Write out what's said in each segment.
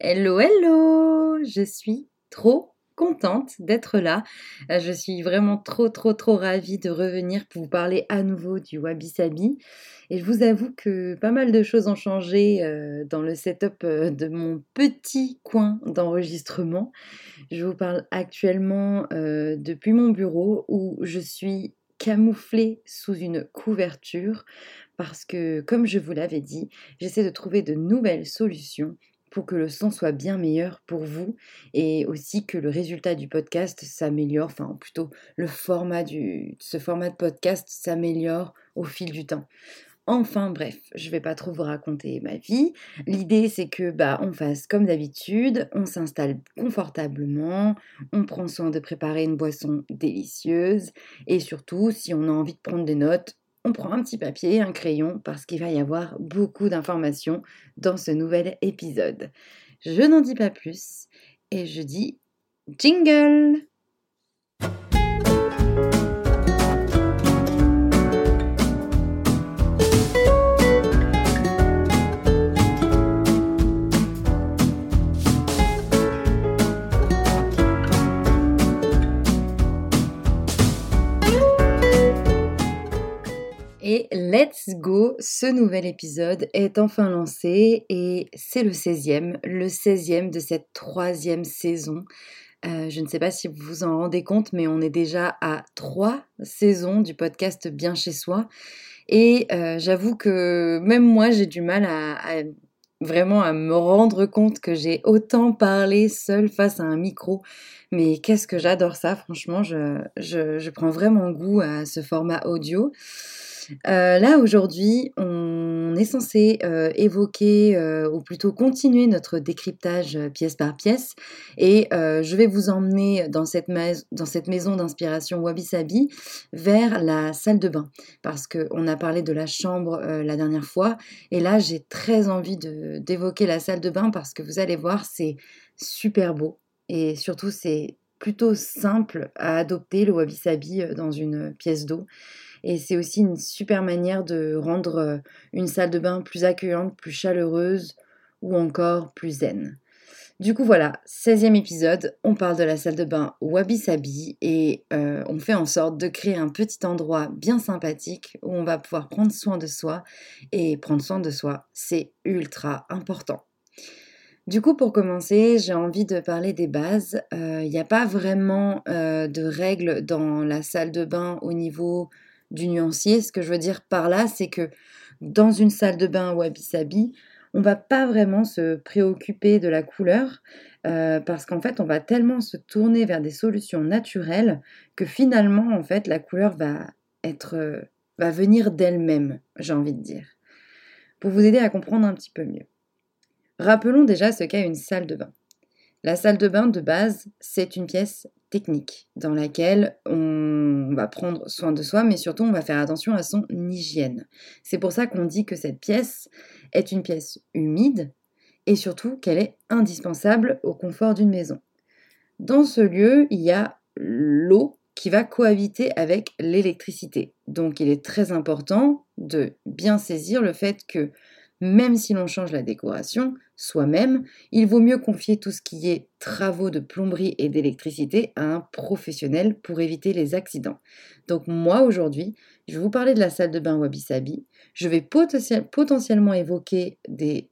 Hello, hello Je suis trop contente d'être là. Euh, je suis vraiment trop, trop, trop ravie de revenir pour vous parler à nouveau du Wabi Sabi. Et je vous avoue que pas mal de choses ont changé euh, dans le setup euh, de mon petit coin d'enregistrement. Je vous parle actuellement depuis mon bureau où je suis camouflée sous une couverture parce que, comme je vous l'avais dit, j'essaie de trouver de nouvelles solutions que le son soit bien meilleur pour vous et aussi que le résultat du podcast s'améliore, enfin plutôt le format du ce format de podcast s'améliore au fil du temps. Enfin bref, je vais pas trop vous raconter ma vie. L'idée c'est que bah on fasse comme d'habitude, on s'installe confortablement, on prend soin de préparer une boisson délicieuse et surtout si on a envie de prendre des notes, on prend un petit papier, un crayon, parce qu'il va y avoir beaucoup d'informations dans ce nouvel épisode. Je n'en dis pas plus et je dis jingle let's go, ce nouvel épisode est enfin lancé et c'est le 16e, le 16e de cette troisième saison. Euh, je ne sais pas si vous vous en rendez compte, mais on est déjà à trois saisons du podcast Bien chez soi. Et euh, j'avoue que même moi, j'ai du mal à, vraiment à me rendre compte que j'ai autant parlé seule face à un micro. Mais qu'est-ce que j'adore ça, franchement, je, je, prends vraiment goût à ce format audio. Euh, là, aujourd'hui, on est censé euh, évoquer, euh, ou plutôt continuer notre décryptage pièce par pièce. Et je vais vous emmener dans cette, maison d'inspiration Wabi Sabi vers la salle de bain. Parce qu'on a parlé de la chambre la dernière fois. Et là, j'ai très envie d'évoquer la salle de bain parce que vous allez voir, c'est super beau. Et surtout, c'est plutôt simple à adopter le Wabi Sabi dans une pièce d'eau. Et c'est aussi une super manière de rendre euh, une salle de bain plus accueillante, plus chaleureuse ou encore plus zen. Du coup voilà, 16e épisode, on parle de la salle de bain Wabi Sabi et euh, on fait en sorte de créer un petit endroit bien sympathique où on va pouvoir prendre soin de soi et prendre soin de soi, c'est ultra important. Du coup, pour commencer, j'ai envie de parler des bases. Il euh, n'y a pas vraiment de règles dans la salle de bain au niveau du nuancier. Ce que je veux dire par là, c'est que dans une salle de bain wabi-sabi, on va pas vraiment se préoccuper de la couleur euh, parce qu'en fait, on va tellement se tourner vers des solutions naturelles que finalement, en fait, la couleur va être, euh, va venir d'elle-même, j'ai envie de dire. Pour vous aider à comprendre un petit peu mieux. Rappelons déjà ce qu'est une salle de bain. La salle de bain de base, c'est une pièce technique dans laquelle on va prendre soin de soi, mais surtout on va faire attention à son hygiène. C'est pour ça qu'on dit que cette pièce est une pièce humide et surtout qu'elle est indispensable au confort d'une maison. Dans ce lieu, il y a l'eau qui va cohabiter avec l'électricité. Donc il est très important de bien saisir le fait que même si l'on change la décoration soi-même, il vaut mieux confier tout ce qui est travaux de plomberie et d'électricité à un professionnel pour éviter les accidents. Donc moi aujourd'hui, je vais vous parler de la salle de bain Wabi Sabi. Je vais potentiellement évoquer les,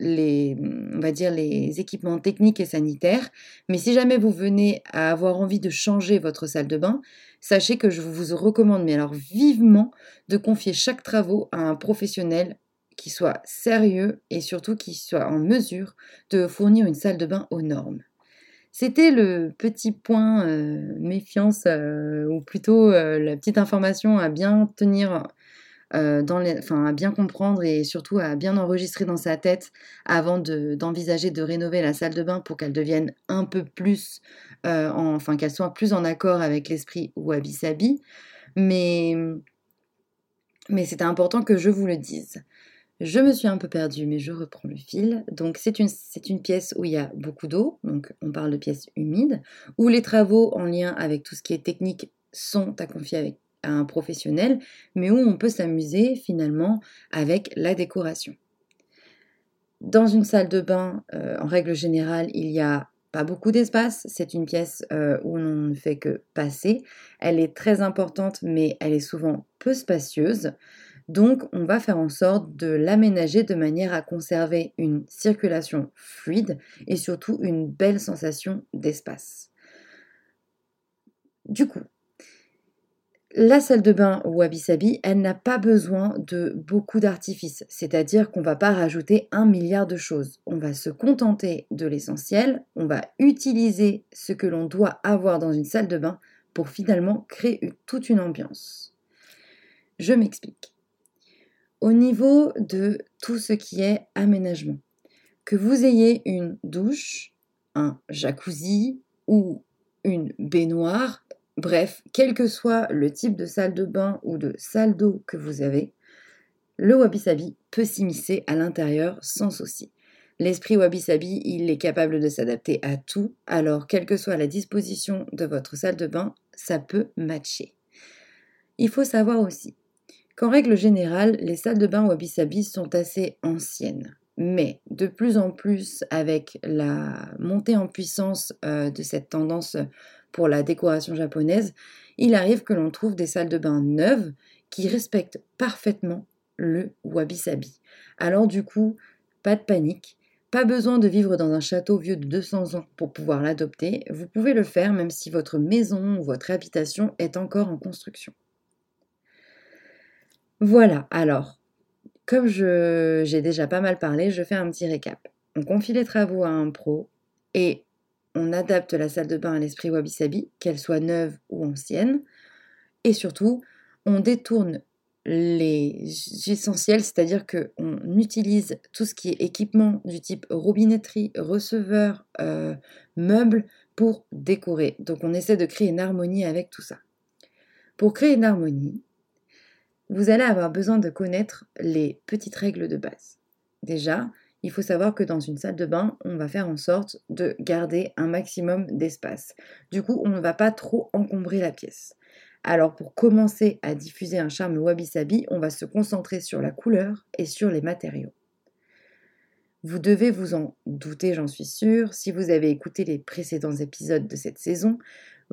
les équipements techniques et sanitaires. Mais si jamais vous venez à avoir envie de changer votre salle de bain, sachez que je vous recommande, mais alors vivement, de confier chaque travaux à un professionnel qui soit sérieux et surtout qui soit en mesure de fournir une salle de bain aux normes. C'était le petit point euh, méfiance, euh, ou plutôt euh, la petite information à bien tenir, dans les, enfin à bien comprendre et surtout à bien enregistrer dans sa tête avant d'envisager de, rénover la salle de bain pour qu'elle devienne un peu plus, enfin qu'elle soit plus en accord avec l'esprit Wabi Sabi. Mais, mais c'était important que je vous le dise. Je me suis un peu perdue, mais je reprends le fil. Donc c'est une, pièce où il y a beaucoup d'eau, donc on parle de pièce humide, où les travaux en lien avec tout ce qui est technique sont à confier à un professionnel, mais où on peut s'amuser finalement avec la décoration. Dans une salle de bain, euh, en règle générale, il y a pas beaucoup d'espace. C'est une pièce euh, où l'on ne fait que passer. Elle est très importante, mais elle est souvent peu spacieuse. Donc, on va faire en sorte de l'aménager de manière à conserver une circulation fluide et surtout une belle sensation d'espace. Du coup, la salle de bain Wabi Sabi, elle n'a pas besoin de beaucoup d'artifices, c'est-à-dire qu'on ne va pas rajouter un milliard de choses. On va se contenter de l'essentiel, on va utiliser ce que l'on doit avoir dans une salle de bain pour finalement créer toute une ambiance. Je m'explique. Au niveau de tout ce qui est aménagement, que vous ayez une douche, un jacuzzi ou une baignoire, Bref, quel que soit le type de salle de bain ou de salle d'eau que vous avez, le wabi-sabi peut s'immiscer à l'intérieur sans souci. L'esprit wabi-sabi, il est capable de s'adapter à tout, alors quelle que soit la disposition de votre salle de bain, ça peut matcher. Il faut savoir aussi qu'en règle générale, les salles de bain wabi-sabi sont assez anciennes. Mais de plus en plus, avec la montée en puissance euh, de cette tendance pour la décoration japonaise, il arrive que l'on trouve des salles de bain neuves qui respectent parfaitement le wabi-sabi. Alors du coup, pas de panique, pas besoin de vivre dans un château vieux de 200 ans pour pouvoir l'adopter, vous pouvez le faire même si votre maison ou votre habitation est encore en construction. Voilà, alors, comme j'ai déjà pas mal parlé, je fais un petit récap. On confie les travaux à un pro et on adapte la salle de bain à l'esprit wabi-sabi, qu'elle soit neuve ou ancienne. Et surtout, on détourne les essentiels, c'est-à-dire qu'on utilise tout ce qui est équipement du type robinetterie, receveur, euh, meubles pour décorer. Donc on essaie de créer une harmonie avec tout ça. Pour créer une harmonie, vous allez avoir besoin de connaître les petites règles de base. Déjà, il faut savoir que dans une salle de bain, on va faire en sorte de garder un maximum d'espace. Du coup, on ne va pas trop encombrer la pièce. Alors pour commencer à diffuser un charme wabi-sabi, on va se concentrer sur la couleur et sur les matériaux. Vous devez vous en douter, j'en suis sûre. Si vous avez écouté les précédents épisodes de cette saison,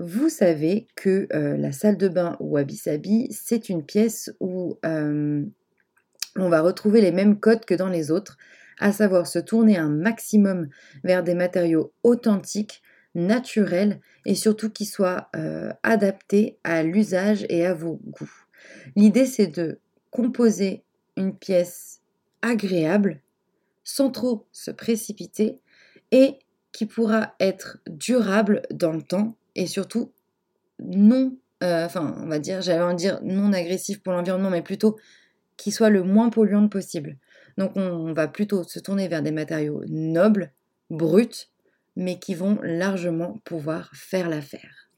vous savez que euh, la salle de bain wabi-sabi, c'est une pièce où euh, on va retrouver les mêmes codes que dans les autres, à savoir se tourner un maximum vers des matériaux authentiques, naturels et surtout qui soient euh, adaptés à l'usage et à vos goûts. L'idée c'est de composer une pièce agréable sans trop se précipiter et qui pourra être durable dans le temps et surtout non, euh, enfin on va dire, j'allais en dire non agressif pour l'environnement, mais plutôt qui soit le moins polluant possible. Donc on, va plutôt se tourner vers des matériaux nobles, bruts, mais qui vont largement pouvoir faire l'affaire.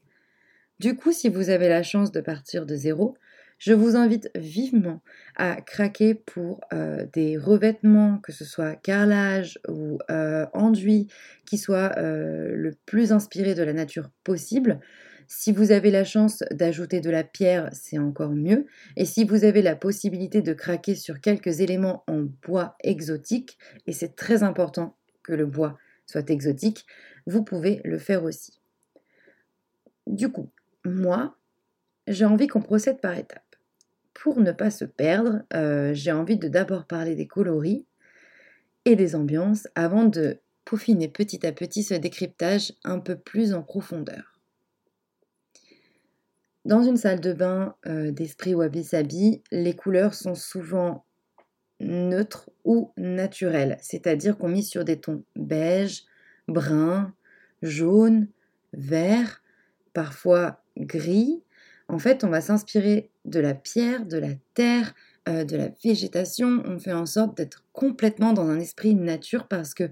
Du coup, si vous avez la chance de partir de zéro, je vous invite vivement à craquer pour euh, des revêtements, que ce soit carrelage ou euh, enduit, qui soient euh, le plus inspirés de la nature possible. Si vous avez la chance d'ajouter de la pierre, c'est encore mieux. Et si vous avez la possibilité de craquer sur quelques éléments en bois exotique, et c'est très important que le bois soit exotique, vous pouvez le faire aussi. Du coup, moi, j'ai envie qu'on procède par étapes. Pour ne pas se perdre, euh, j'ai envie de d'abord parler des coloris et des ambiances avant de peaufiner petit à petit ce décryptage un peu plus en profondeur. Dans une salle de bain euh, d'esprit wabi-sabi, les couleurs sont souvent neutres ou naturelles, c'est-à-dire qu'on mise sur des tons beige, brun, jaune, vert, parfois gris. En fait, on va s'inspirer de la pierre, de la terre, euh, de la végétation. On fait en sorte d'être complètement dans un esprit nature parce que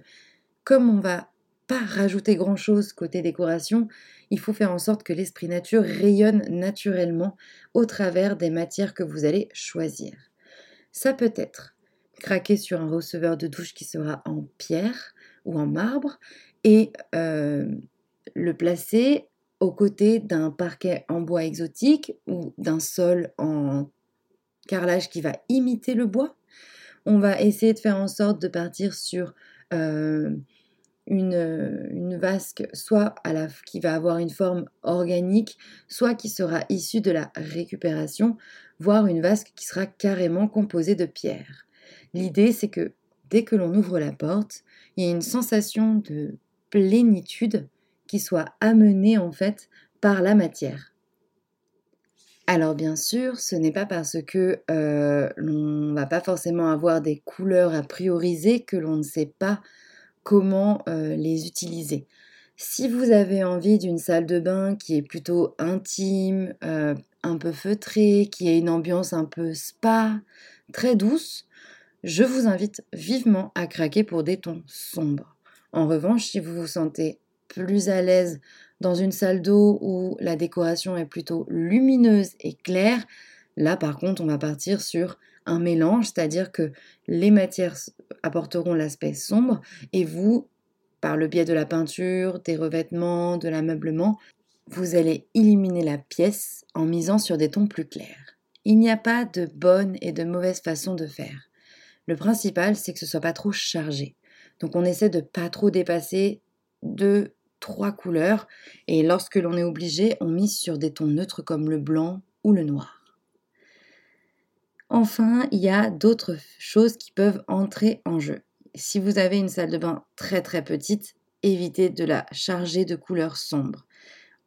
comme on va pas rajouter grand-chose côté décoration, il faut faire en sorte que l'esprit nature rayonne naturellement au travers des matières que vous allez choisir. Ça peut être craquer sur un receveur de douche qui sera en pierre ou en marbre et euh, le placer aux d'un parquet en bois exotique ou d'un sol en carrelage qui va imiter le bois On va essayer de faire en sorte de partir sur euh, une, une, vasque soit qui va avoir une forme organique, soit qui sera issue de la récupération, voire une vasque qui sera carrément composée de pierres. L'idée, c'est que dès que l'on ouvre la porte, il y a une sensation de plénitude qui soit amenée en fait par la matière. Alors bien sûr, ce n'est pas parce que euh, l'on va pas forcément avoir des couleurs à prioriser que l'on ne sait pas comment euh, les utiliser. Si vous avez envie d'une salle de bain qui est plutôt intime, euh, un peu feutrée, qui a une ambiance un peu spa, très douce, je vous invite vivement à craquer pour des tons sombres. En revanche, si vous vous sentez plus à l'aise dans une salle d'eau où la décoration est plutôt lumineuse et claire, là par contre on va partir sur un mélange, c'est-à-dire que les matières apporteront l'aspect sombre et vous, par le biais de la peinture, des revêtements, de l'ameublement, vous allez illuminer la pièce en misant sur des tons plus clairs. Il n'y a pas de bonne et de mauvaise façon de faire. Le principal, c'est que ce soit pas trop chargé. Donc on essaie de pas trop dépasser deux, trois couleurs et lorsque l'on est obligé, on mise sur des tons neutres comme le blanc ou le noir. Enfin, il y a d'autres choses qui peuvent entrer en jeu. Si vous avez une salle de bain très très petite, évitez de la charger de couleurs sombres.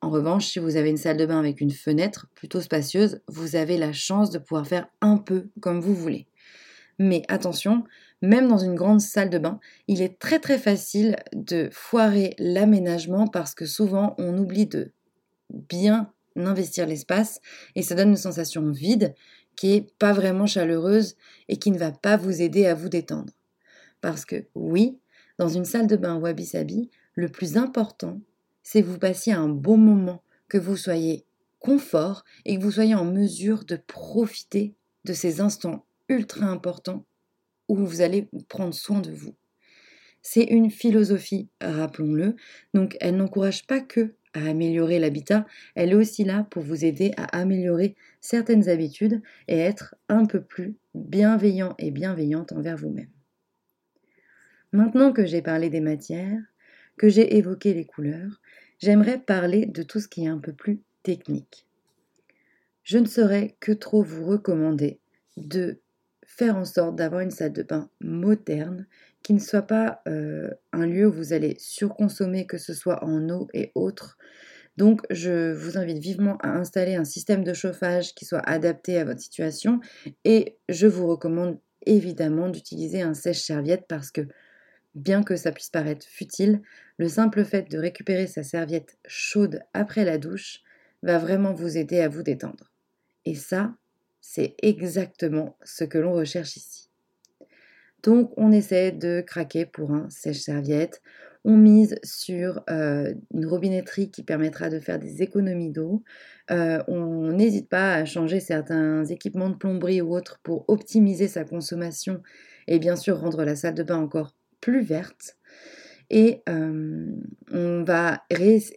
En revanche, si vous avez une salle de bain avec une fenêtre plutôt spacieuse, vous avez la chance de pouvoir faire un peu comme vous voulez. Mais attention, même dans une grande salle de bain, il est très très facile de foirer l'aménagement parce que souvent on oublie de bien investir l'espace et ça donne une sensation vide qui est pas vraiment chaleureuse et qui ne va pas vous aider à vous détendre. Parce que oui, dans une salle de bain Wabi Sabi, le plus important, c'est que vous passiez un bon moment, que vous soyez confort et que vous soyez en mesure de profiter de ces instants ultra importants où vous allez prendre soin de vous. C'est une philosophie, rappelons-le, donc elle n'encourage pas que à améliorer l'habitat, elle est aussi là pour vous aider à améliorer certaines habitudes et être un peu plus bienveillant et bienveillante envers vous-même. Maintenant que j'ai parlé des matières, que j'ai évoqué les couleurs, j'aimerais parler de tout ce qui est un peu plus technique. Je ne saurais que trop vous recommander de faire en sorte d'avoir une salle de bain moderne qui ne soit pas euh, un lieu où vous allez surconsommer, que ce soit en eau et autres. Donc, je vous invite vivement à installer un système de chauffage qui soit adapté à votre situation et je vous recommande évidemment d'utiliser un sèche-serviette parce que, bien que ça puisse paraître futile, le simple fait de récupérer sa serviette chaude après la douche va vraiment vous aider à vous détendre. Et ça, c'est exactement ce que l'on recherche ici. Donc on essaie de craquer pour un sèche-serviette. On mise sur euh, une robinetterie qui permettra de faire des économies d'eau. Euh, on n'hésite pas à changer certains équipements de plomberie ou autres pour optimiser sa consommation et bien sûr rendre la salle de bain encore plus verte. Et euh, on va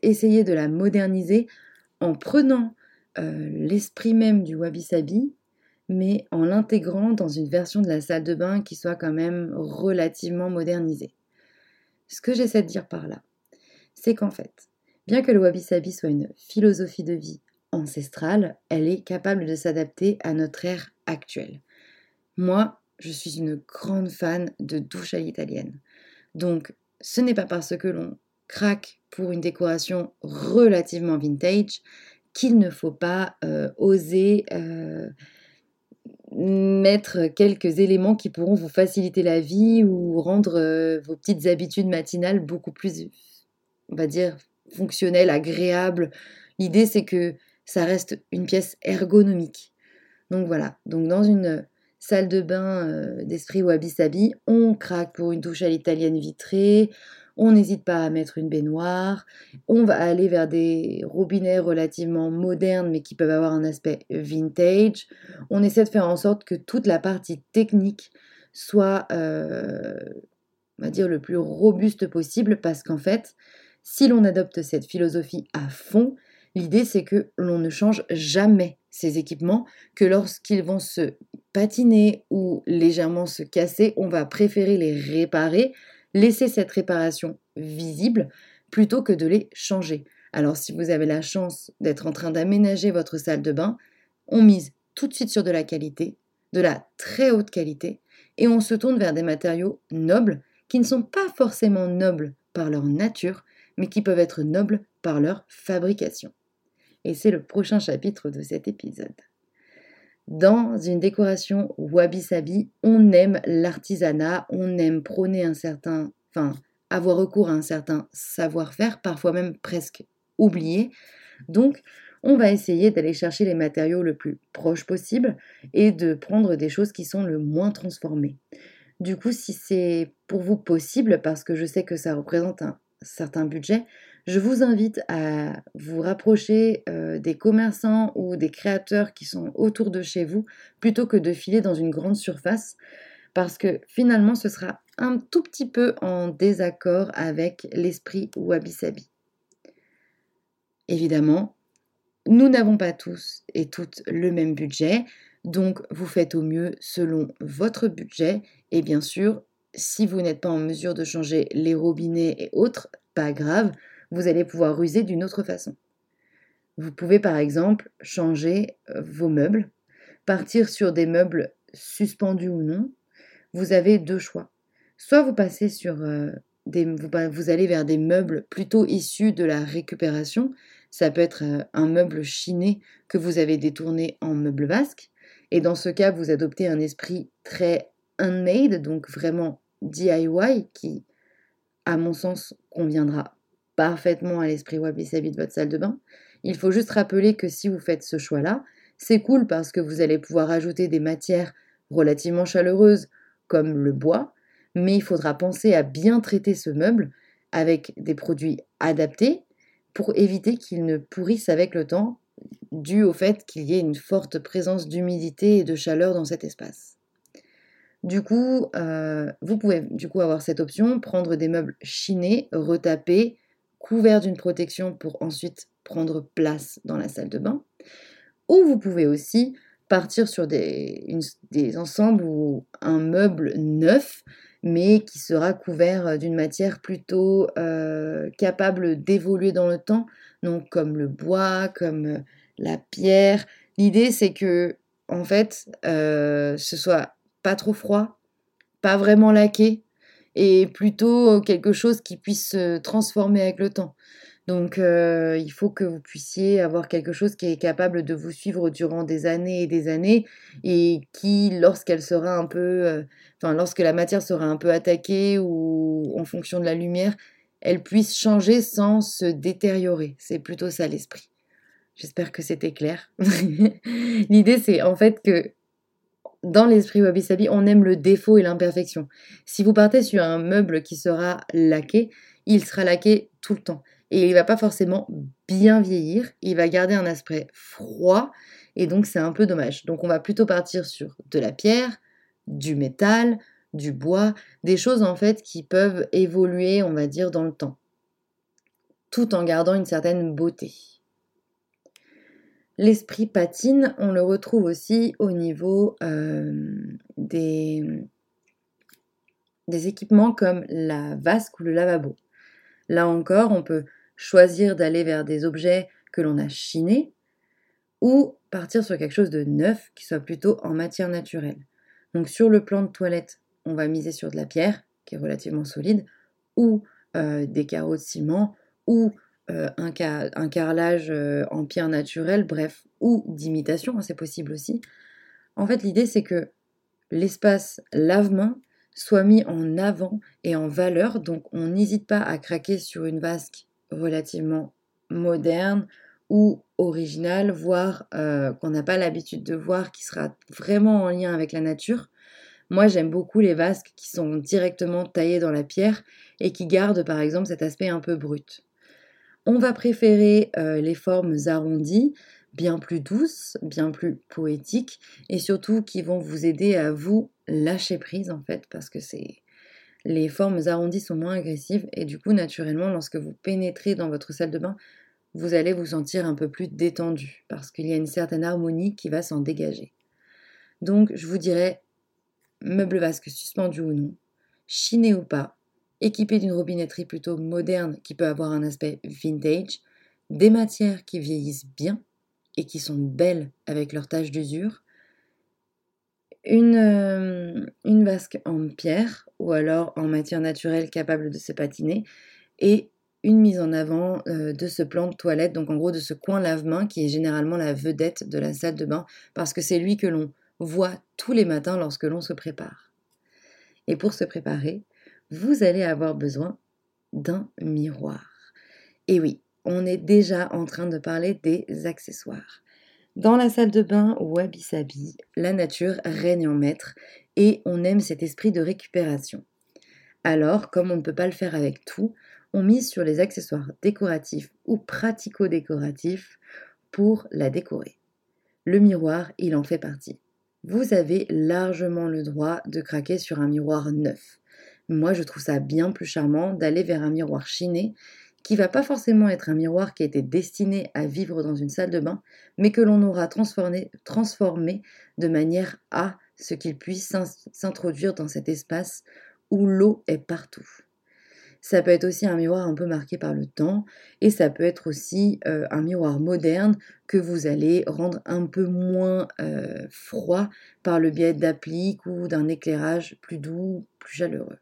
essayer de la moderniser en prenant l'esprit même du wabi-sabi mais en l'intégrant dans une version de la salle de bain qui soit quand même relativement modernisée. Ce que j'essaie de dire par là, c'est qu'en fait, bien que le wabi-sabi soit une philosophie de vie ancestrale, elle est capable de s'adapter à notre ère actuelle. Moi, je suis une grande fan de douche à l'italienne. Donc, ce n'est pas parce que l'on craque pour une décoration relativement vintage qu'il ne faut pas euh, oser euh, mettre quelques éléments qui pourront vous faciliter la vie ou rendre euh, vos petites habitudes matinales beaucoup plus, on va dire, fonctionnelles, agréables. L'idée, c'est que ça reste une pièce ergonomique. Donc voilà, donc dans une salle de bain euh, d'esprit wabi-sabi, on craque pour une douche à l'italienne vitrée, on n'hésite pas à mettre une baignoire, on va aller vers des robinets relativement modernes mais qui peuvent avoir un aspect vintage. On essaie de faire en sorte que toute la partie technique soit, euh, on va dire, le plus robuste possible parce qu'en fait, si l'on adopte cette philosophie à fond, l'idée c'est que l'on ne change jamais ces équipements que lorsqu'ils vont se patiner ou légèrement se casser, on va préférer les réparer, laisser cette réparation visible plutôt que de les changer. Alors si vous avez la chance d'être en train d'aménager votre salle de bain, on mise tout de suite sur de la qualité, de la très haute qualité, et on se tourne vers des matériaux nobles qui ne sont pas forcément nobles par leur nature, mais qui peuvent être nobles par leur fabrication. Et c'est le prochain chapitre de cet épisode. Dans une décoration wabi-sabi, on aime l'artisanat, on aime prôner un certain, enfin, avoir recours à un certain savoir-faire, parfois même presque oublié. Donc, on va essayer d'aller chercher les matériaux le plus proche possible et de prendre des choses qui sont le moins transformées. Du coup, si c'est pour vous possible, parce que je sais que ça représente un certain budget, je vous invite à vous rapprocher euh, des commerçants ou des créateurs qui sont autour de chez vous plutôt que de filer dans une grande surface parce que finalement ce sera un tout petit peu en désaccord avec l'esprit wabi-sabi. Évidemment, nous n'avons pas tous et toutes le même budget, donc vous faites au mieux selon votre budget et bien sûr, si vous n'êtes pas en mesure de changer les robinets et autres, pas grave, vous allez pouvoir ruser d'une autre façon. Vous pouvez par exemple changer euh, vos meubles, partir sur des meubles suspendus ou non. Vous avez deux choix. Soit vous passez sur euh, des, vous allez vers des meubles plutôt issus de la récupération, ça peut être euh, un meuble chiné que vous avez détourné en meuble basque. Et dans ce cas, vous adoptez un esprit très handmade, donc vraiment DIY, qui, à mon sens, conviendra parfaitement à l'esprit wabi-sabi de votre salle de bain. Il faut juste rappeler que si vous faites ce choix-là, c'est cool parce que vous allez pouvoir ajouter des matières relativement chaleureuses comme le bois, mais il faudra penser à bien traiter ce meuble avec des produits adaptés pour éviter qu'il ne pourrisse avec le temps, dû au fait qu'il y ait une forte présence d'humidité et de chaleur dans cet espace. Du coup, euh, vous pouvez du coup avoir cette option, prendre des meubles chinés, retapés, couverts d'une protection pour ensuite prendre place dans la salle de bain. Ou vous pouvez aussi partir sur des, des ensembles ou un meuble neuf mais qui sera couvert euh, d'une matière plutôt euh, capable d'évoluer dans le temps, donc comme le bois, comme euh, la pierre. L'idée c'est que en fait, ce soit pas trop froid, pas vraiment laqué, et plutôt quelque chose qui puisse se transformer avec le temps. Donc euh, il faut que vous puissiez avoir quelque chose qui est capable de vous suivre durant des années et des années et qui, lorsqu'elle sera un peu, euh, enfin lorsque la matière sera un peu attaquée ou en fonction de la lumière, elle puisse changer sans se détériorer. C'est plutôt ça l'esprit. J'espère que c'était clair. L'idée c'est en fait que dans l'esprit Wabi Sabi, on aime le défaut et l'imperfection. Si vous partez sur un meuble qui sera laqué, il sera laqué tout le temps et il va pas forcément bien vieillir, il va garder un aspect froid et donc c'est un peu dommage. Donc on va plutôt partir sur de la pierre, du métal, du bois, des choses en fait qui peuvent évoluer, on va dire, dans le temps, tout en gardant une certaine beauté. L'esprit patine, on le retrouve aussi au niveau euh, des, équipements comme la vasque ou le lavabo. Là encore, on peut choisir d'aller vers des objets que l'on a chinés ou partir sur quelque chose de neuf qui soit plutôt en matière naturelle. Donc sur le plan de toilette, on va miser sur de la pierre qui est relativement solide ou euh, des carreaux de ciment ou euh, un, carrelage euh, en pierre naturelle, bref, ou d'imitation, hein, c'est possible aussi. En fait, l'idée c'est que l'espace lave-main soit mis en avant et en valeur, donc on n'hésite pas à craquer sur une vasque relativement moderne ou originale, voire euh, qu'on n'a pas l'habitude de voir, qui sera vraiment en lien avec la nature. Moi, j'aime beaucoup les vasques qui sont directement taillées dans la pierre et qui gardent par exemple cet aspect un peu brut. On va préférer euh, les formes arrondies, bien plus douces, bien plus poétiques et surtout qui vont vous aider à vous lâcher prise en fait parce que c'est les formes arrondies sont moins agressives et du coup naturellement lorsque vous pénétrez dans votre salle de bain, vous allez vous sentir un peu plus détendu parce qu'il y a une certaine harmonie qui va s'en dégager. Donc, je vous dirais, meuble vasque suspendu ou non, chiné ou pas, équipé d'une robinetterie plutôt moderne qui peut avoir un aspect vintage, des matières qui vieillissent bien et qui sont belles avec leur tache d'usure, une, euh, une vasque en pierre ou alors en matière naturelle capable de se patiner et une mise en avant euh, de ce plan de toilette, donc en gros de ce coin lave-main qui est généralement la vedette de la salle de bain parce que c'est lui que l'on voit tous les matins lorsque l'on se prépare. Et pour se préparer, vous allez avoir besoin d'un miroir. Et oui, on est déjà en train de parler des accessoires. Dans la salle de bain Wabi Sabi, la nature règne en maître et on aime cet esprit de récupération. Alors, comme on ne peut pas le faire avec tout, on mise sur les accessoires décoratifs ou pratico-décoratifs pour la décorer. Le miroir, il en fait partie. Vous avez largement le droit de craquer sur un miroir neuf. Moi, je trouve ça bien plus charmant d'aller vers un miroir chiné qui va pas forcément être un miroir qui a été destiné à vivre dans une salle de bain, mais que l'on aura transformé, de manière à ce qu'il puisse s'introduire dans cet espace où l'eau est partout. Ça peut être aussi un miroir un peu marqué par le temps et ça peut être aussi euh, un miroir moderne que vous allez rendre un peu moins euh, froid par le biais d'appliques ou d'un éclairage plus doux, plus chaleureux.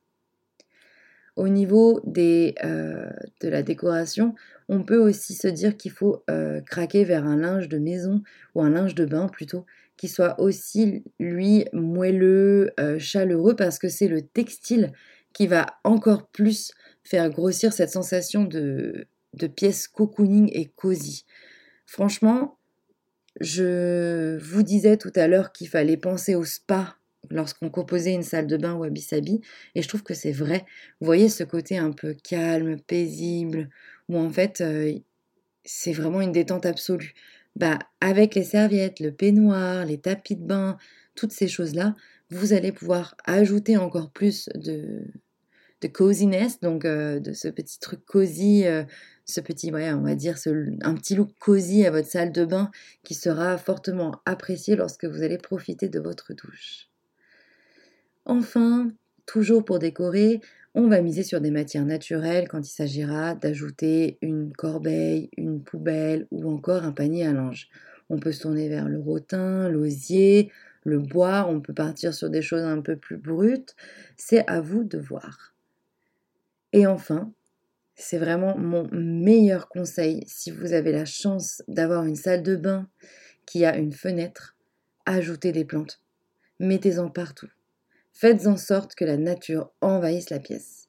Au niveau euh, de la décoration, on peut aussi se dire qu'il faut craquer vers un linge de maison ou un linge de bain plutôt qui soit aussi lui moelleux, chaleureux parce que c'est le textile qui va encore plus faire grossir cette sensation de, de pièce cocooning et cosy. Franchement, je vous disais tout à l'heure qu'il fallait penser au spa lorsqu'on composait une salle de bain Wabi Sabi, et je trouve que c'est vrai. Vous voyez ce côté un peu calme, paisible, où en fait euh, c'est vraiment une détente absolue. Bah, avec les serviettes, le peignoir, les tapis de bain, toutes ces choses-là, vous allez pouvoir ajouter encore plus de, de coziness, donc euh, de ce petit truc cosy, euh, ce petit, on va dire, un petit look cosy à votre salle de bain qui sera fortement apprécié lorsque vous allez profiter de votre douche. Enfin, toujours pour décorer, on va miser sur des matières naturelles quand il s'agira d'ajouter une corbeille, une poubelle ou encore un panier à linge. On peut se tourner vers le rotin, l'osier, le bois, on peut partir sur des choses un peu plus brutes. C'est à vous de voir. Et enfin, c'est vraiment mon meilleur conseil si vous avez la chance d'avoir une salle de bain qui a une fenêtre, ajoutez des plantes. Mettez-en partout. Faites en sorte que la nature envahisse la pièce.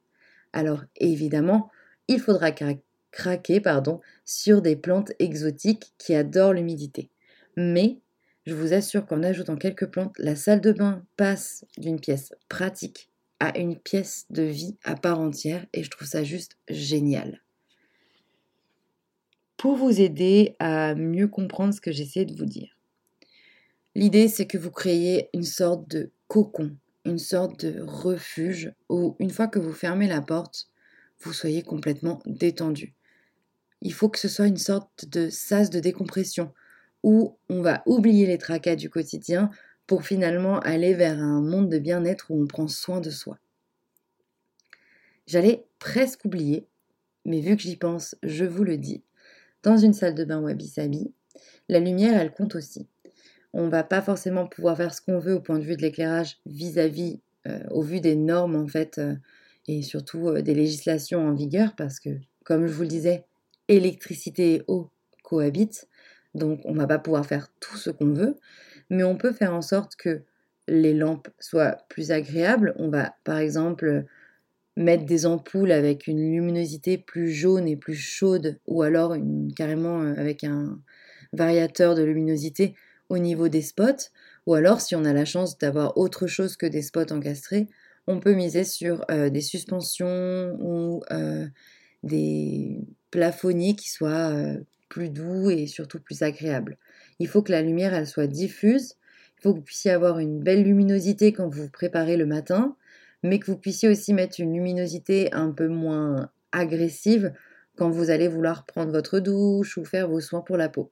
Alors évidemment, il faudra craquer pardon, sur des plantes exotiques qui adorent l'humidité. Mais je vous assure qu'en ajoutant quelques plantes, la salle de bain passe d'une pièce pratique à une pièce de vie à part entière et je trouve ça juste génial. Pour vous aider à mieux comprendre ce que j'essaie de vous dire, l'idée c'est que vous créiez une sorte de cocon, une sorte de refuge où une fois que vous fermez la porte, vous soyez complètement détendu. Il faut que ce soit une sorte de sas de décompression où on va oublier les tracas du quotidien pour finalement aller vers un monde de bien-être où on prend soin de soi. J'allais presque oublier, mais vu que j'y pense, je vous le dis. Dans une salle de bain Wabi Sabi, la lumière, elle compte aussi. On va pas forcément pouvoir faire ce qu'on veut au point de vue de l'éclairage vis-à-vis, euh, au vu des normes en fait, euh, et surtout euh, des législations en vigueur, parce que, comme je vous le disais, électricité et eau cohabitent, donc on va pas pouvoir faire tout ce qu'on veut mais on peut faire en sorte que les lampes soient plus agréables. On va par exemple mettre des ampoules avec une luminosité plus jaune et plus chaude ou alors carrément avec un variateur de luminosité au niveau des spots ou alors si on a la chance d'avoir autre chose que des spots encastrés, on peut miser sur euh, des suspensions ou euh, des plafonniers qui soient plus doux et surtout plus agréables. Il faut que la lumière elle soit diffuse. Il faut que vous puissiez avoir une belle luminosité quand vous vous préparez le matin, mais que vous puissiez aussi mettre une luminosité un peu moins agressive quand vous allez vouloir prendre votre douche ou faire vos soins pour la peau.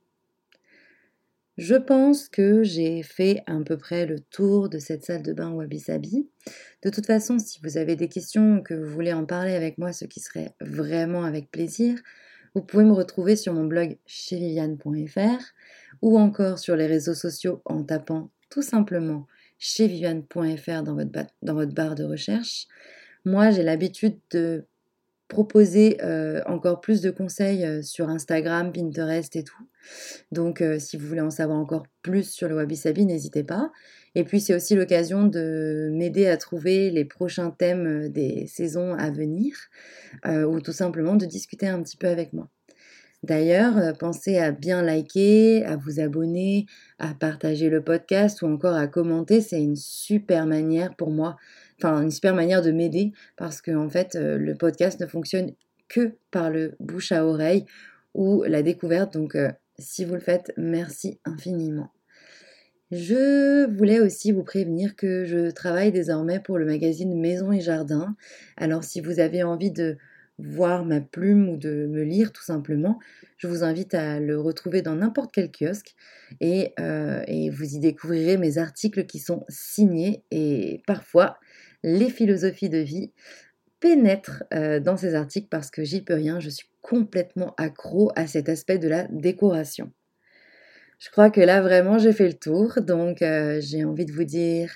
Je pense que j'ai fait à peu près le tour de cette salle de bain Wabi Sabi. De toute façon, si vous avez des questions, que vous voulez en parler avec moi, ce qui serait vraiment avec plaisir, vous pouvez me retrouver sur mon blog chez viviane.fr ou encore sur les réseaux sociaux en tapant tout simplement chez viviane.fr dans dans votre barre de recherche. Moi, j'ai l'habitude de proposer euh, encore plus de conseils euh, sur Instagram, Pinterest et tout. Donc euh, si vous voulez en savoir encore plus sur le Wabi Sabi, n'hésitez pas. Et puis c'est aussi l'occasion de m'aider à trouver les prochains thèmes des saisons à venir ou tout simplement de discuter un petit peu avec moi. D'ailleurs, pensez à bien liker, à vous abonner, à partager le podcast ou encore à commenter. C'est une super manière pour moi enfin une super manière de m'aider parce que en fait euh, le podcast ne fonctionne que par le bouche à oreille ou la découverte. Donc euh, si vous le faites, merci infiniment. Je voulais aussi vous prévenir que je travaille désormais pour le magazine Maison et Jardin. Alors si vous avez envie de voir ma plume ou de me lire tout simplement, je vous invite à le retrouver dans n'importe quel kiosque et, euh, et, vous y découvrirez mes articles qui sont signés et parfois les philosophies de vie pénètrent euh, dans ces articles parce que j'y peux rien, je suis complètement accro à cet aspect de la décoration. Je crois que là vraiment j'ai fait le tour, donc euh, j'ai envie de vous dire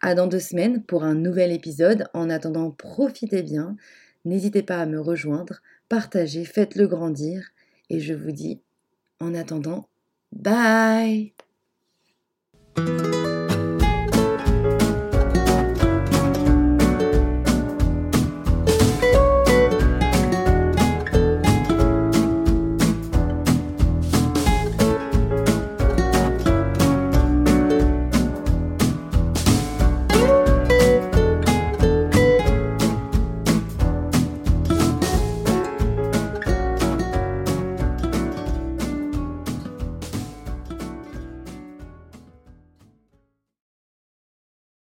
à dans deux semaines pour un nouvel épisode. En attendant, profitez bien, n'hésitez pas à me rejoindre, partagez, faites-le grandir et je vous dis en attendant, bye